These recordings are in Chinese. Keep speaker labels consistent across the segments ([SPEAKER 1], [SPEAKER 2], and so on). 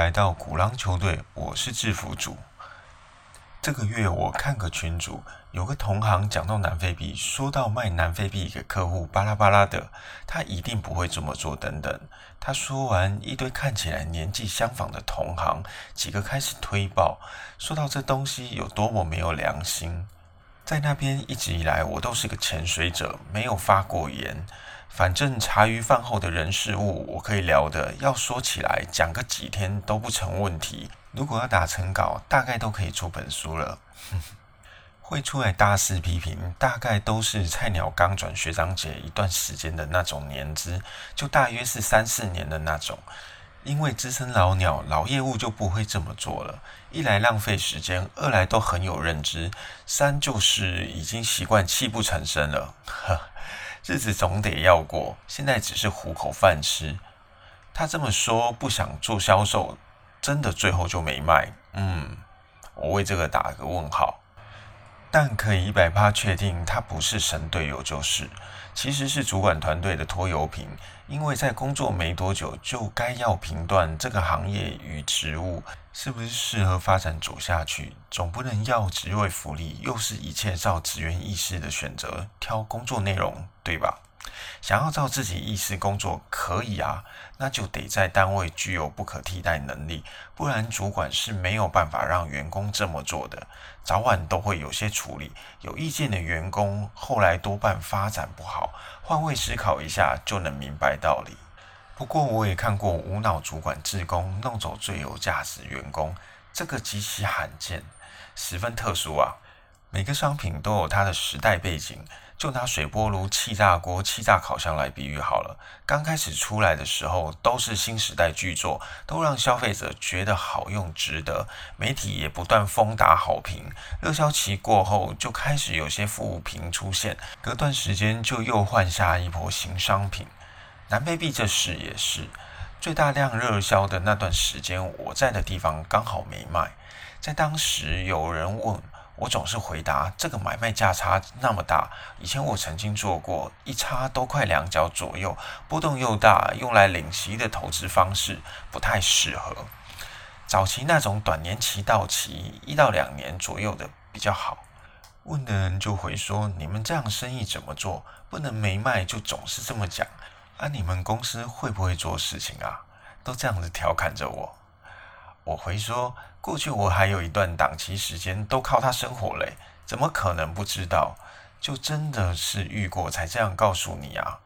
[SPEAKER 1] 来到古狼球队，我是制服组。这个月我看个群主，有个同行讲到南非币，说到卖南非币给客户，巴拉巴拉的，他一定不会这么做等等。他说完，一堆看起来年纪相仿的同行，几个开始推爆，说到这东西有多么没有良心。在那边一直以来，我都是个潜水者，没有发过言。反正茶余饭后的人事物，我可以聊的，要说起来讲个几天都不成问题。如果要打成稿，大概都可以出本书了。会出来大肆批评，大概都是菜鸟刚转学长姐一段时间的那种年资，就大约是三四年的那种。因为资深老鸟、老业务就不会这么做了，一来浪费时间，二来都很有认知，三就是已经习惯泣不成声了。呵。日子总得要过，现在只是糊口饭吃。他这么说，不想做销售，真的最后就没卖。嗯，我为这个打个问号。但可以一百趴确定，他不是神队友就是。其实是主管团队的拖油瓶，因为在工作没多久，就该要评断这个行业与职务是不是适合发展走下去，总不能要职位福利，又是一切照职员意识的选择挑工作内容，对吧？想要照自己意思工作可以啊，那就得在单位具有不可替代能力，不然主管是没有办法让员工这么做的，早晚都会有些处理。有意见的员工后来多半发展不好，换位思考一下就能明白道理。不过我也看过无脑主管自工弄走最有价值员工，这个极其罕见，十分特殊啊。每个商品都有它的时代背景。就拿水波炉、气炸锅、气炸烤箱来比喻好了。刚开始出来的时候都是新时代巨作，都让消费者觉得好用、值得。媒体也不断疯打好评。热销期过后，就开始有些负评出现，隔段时间就又换下一波新商品。南非币这事也是，最大量热销的那段时间，我在的地方刚好没卖。在当时，有人问。我总是回答这个买卖价差那么大，以前我曾经做过，一差都快两角左右，波动又大，用来领息的投资方式不太适合。早期那种短年期到期一到两年左右的比较好。问的人就回说：你们这样生意怎么做？不能没卖就总是这么讲。啊，你们公司会不会做事情啊？都这样子调侃着我。我回说，过去我还有一段档期时间都靠它生活嘞，怎么可能不知道？就真的是遇过才这样告诉你啊？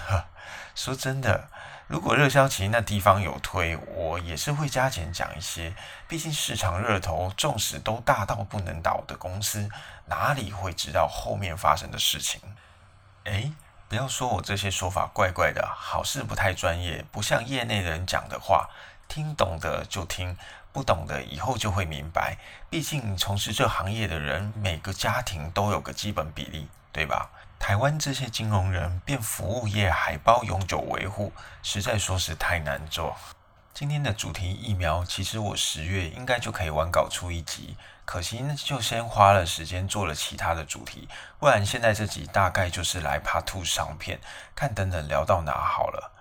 [SPEAKER 1] 呵，说真的，如果热销期那地方有推，我也是会加减讲一些。毕竟市场热头，纵使都大到不能倒的公司，哪里会知道后面发生的事情？诶，不要说我这些说法怪怪的，好事不太专业，不像业内人讲的话。听懂的就听，不懂的以后就会明白。毕竟从事这行业的人，每个家庭都有个基本比例，对吧？台湾这些金融人变服务业，还包永久维护，实在说是太难做。今天的主题疫苗，其实我十月应该就可以完稿出一集，可惜呢就先花了时间做了其他的主题，不然现在这集大概就是来 Part Two 上片，看等等聊到哪好了。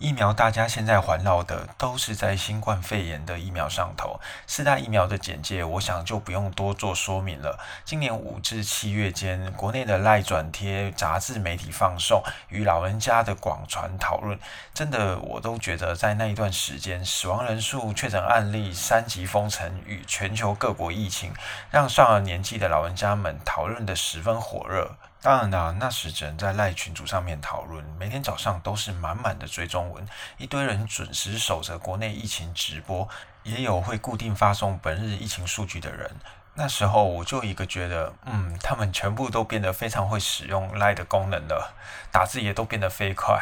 [SPEAKER 1] 疫苗，大家现在环绕的都是在新冠肺炎的疫苗上头。四大疫苗的简介，我想就不用多做说明了。今年五至七月间，国内的赖转贴、杂志媒体放送与老人家的广传讨论，真的我都觉得在那一段时间，死亡人数、确诊案例、三级封城与全球各国疫情，让上了年纪的老人家们讨论的十分火热。当然啦，那时只能在赖群组上面讨论，每天早上都是满满的追踪文，一堆人准时守着国内疫情直播，也有会固定发送本日疫情数据的人。那时候我就一个觉得，嗯，他们全部都变得非常会使用赖的功能了，打字也都变得飞快，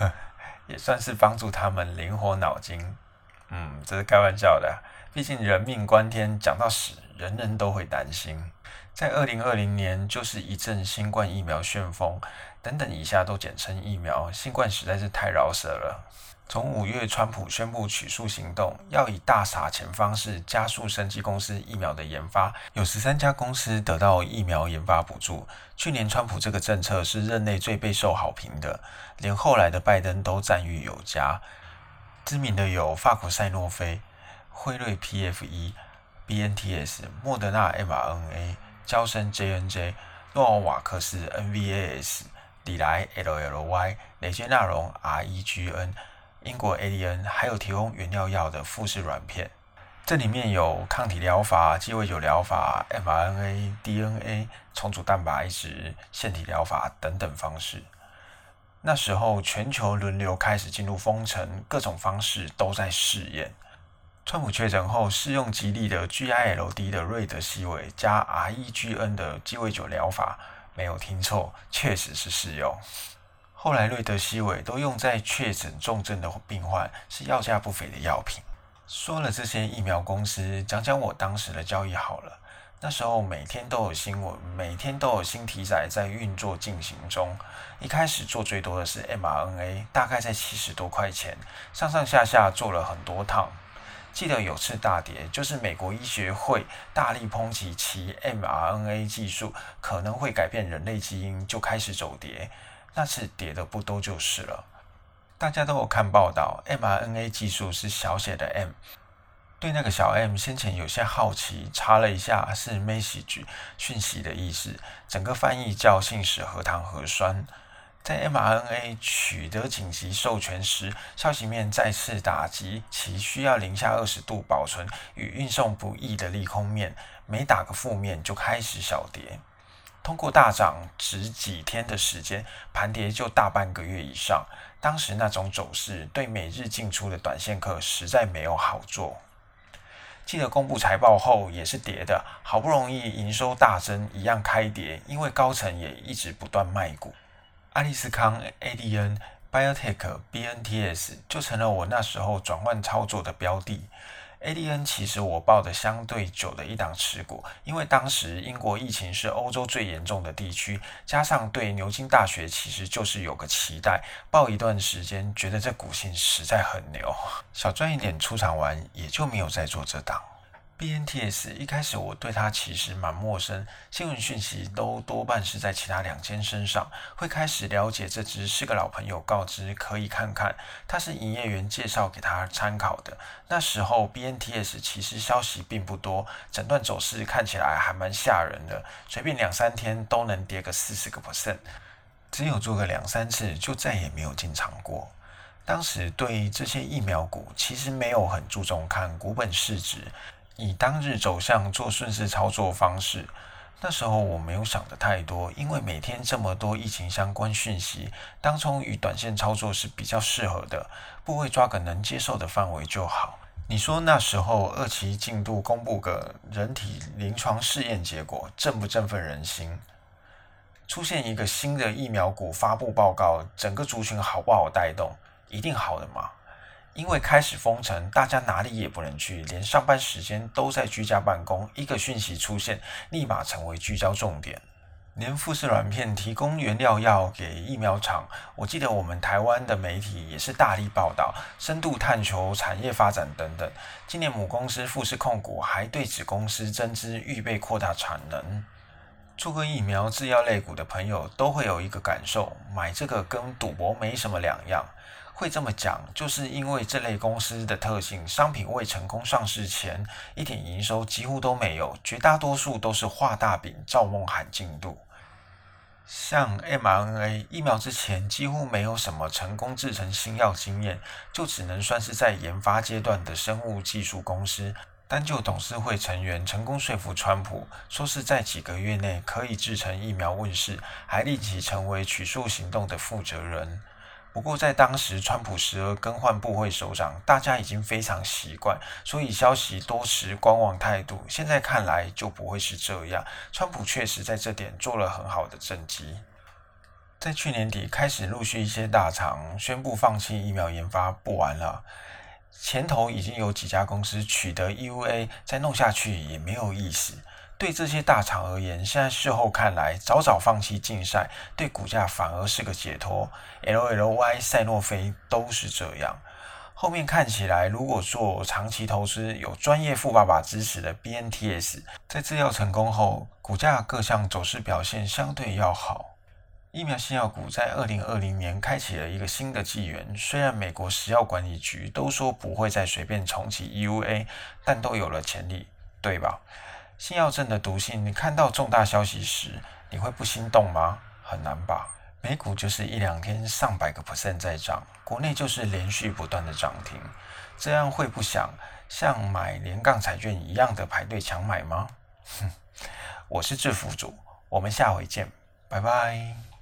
[SPEAKER 1] 也算是帮助他们灵活脑筋。嗯，这是开玩笑的，毕竟人命关天，讲到死，人人都会担心。在二零二零年，就是一阵新冠疫苗旋风，等等以下都简称疫苗。新冠实在是太饶舌了。从五月，川普宣布取数行动，要以大撒钱方式加速生技公司疫苗的研发，有十三家公司得到疫苗研发补助。去年川普这个政策是任内最备受好评的，连后来的拜登都赞誉有加。知名的有法国赛诺菲、辉瑞 PFE、BNTS、莫德纳 mRNA、交生 JNJ、诺瓦克斯 NVAS、里来 LLY、雷杰纳龙 REGN、英国 ADN，还有提供原料药的富士软片。这里面有抗体疗法、鸡尾酒疗法、mRNA、DNA、重组蛋白质、腺体疗法等等方式。那时候，全球轮流开始进入封城，各种方式都在试验。川普确诊后，试用吉利的 GILD 的瑞德西韦加 REGN 的鸡尾酒疗法，没有听错，确实是试用。后来，瑞德西韦都用在确诊重症的病患，是药价不菲的药品。说了这些疫苗公司，讲讲我当时的交易好了。那时候每天都有新闻，每天都有新题材在运作进行中。一开始做最多的是 mRNA，大概在七十多块钱，上上下下做了很多趟。记得有次大跌，就是美国医学会大力抨击其 mRNA 技术可能会改变人类基因，就开始走跌。那次跌的不多就是了。大家都有看报道，mRNA 技术是小写的 m。对那个小 m 先前有些好奇，查了一下是 message 讯息的意思，整个翻译叫信使核糖核酸。在 mRNA 取得紧急授权时，消息面再次打击其需要零下二十度保存与运送不易的利空面，每打个负面就开始小跌。通过大涨只几天的时间，盘跌就大半个月以上。当时那种走势，对每日进出的短线客实在没有好做。记得公布财报后也是跌的，好不容易营收大增，一样开跌，因为高层也一直不断卖股。阿利斯康、ADN、Biotech、BNTS 就成了我那时候转换操作的标的。ADN 其实我报的相对久的一档持股，因为当时英国疫情是欧洲最严重的地区，加上对牛津大学其实就是有个期待，报一段时间，觉得这股性实在很牛，小赚一点出场完，也就没有再做这档。BNTS 一开始我对它其实蛮陌生，新闻讯息都多半是在其他两间身上，会开始了解这只是个老朋友告知可以看看，它是营业员介绍给他参考的。那时候 BNTS 其实消息并不多，整段走势看起来还蛮吓人的，随便两三天都能跌个四十个 percent，只有做个两三次就再也没有进场过。当时对这些疫苗股其实没有很注重看股本市值。以当日走向做顺势操作方式，那时候我没有想的太多，因为每天这么多疫情相关讯息，当冲与短线操作是比较适合的，部位抓个能接受的范围就好。你说那时候二期进度公布个人体临床试验结果，振不振奋人心？出现一个新的疫苗股发布报告，整个族群好不好带动？一定好的嘛？因为开始封城，大家哪里也不能去，连上班时间都在居家办公。一个讯息出现，立马成为聚焦重点。连富士软片提供原料药给疫苗厂，我记得我们台湾的媒体也是大力报道，深度探求产业发展等等。今年母公司富士控股还对子公司增资，预备扩大产能。做个疫苗制药类股的朋友都会有一个感受，买这个跟赌博没什么两样。会这么讲，就是因为这类公司的特性，商品未成功上市前，一点营收几乎都没有，绝大多数都是画大饼、造梦喊进度。像 mRNA 疫苗之前几乎没有什么成功制成新药经验，就只能算是在研发阶段的生物技术公司。单就董事会成员成功说服川普，说是在几个月内可以制成疫苗问世，还立即成为取数行动的负责人。不过，在当时，川普时而更换部会首长，大家已经非常习惯，所以消息多持观望态度。现在看来就不会是这样。川普确实在这点做了很好的政绩。在去年底开始陆续一些大厂宣布放弃疫苗研发，不玩了。前头已经有几家公司取得 EUA，再弄下去也没有意思。对这些大厂而言，现在事后看来，早早放弃竞赛，对股价反而是个解脱。LLY、赛诺菲都是这样。后面看起来，如果做长期投资，有专业富爸爸支持的 BNTS，在制药成功后，股价各项走势表现相对要好。疫苗新药股在二零二零年开启了一个新的纪元。虽然美国食药管理局都说不会再随便重启 EUA，但都有了潜力，对吧？新药证的毒性，你看到重大消息时，你会不心动吗？很难吧。美股就是一两天上百个 percent 在涨，国内就是连续不断的涨停，这样会不想像买连杠彩券一样的排队抢买吗？哼，我是制服主，我们下回见。拜拜。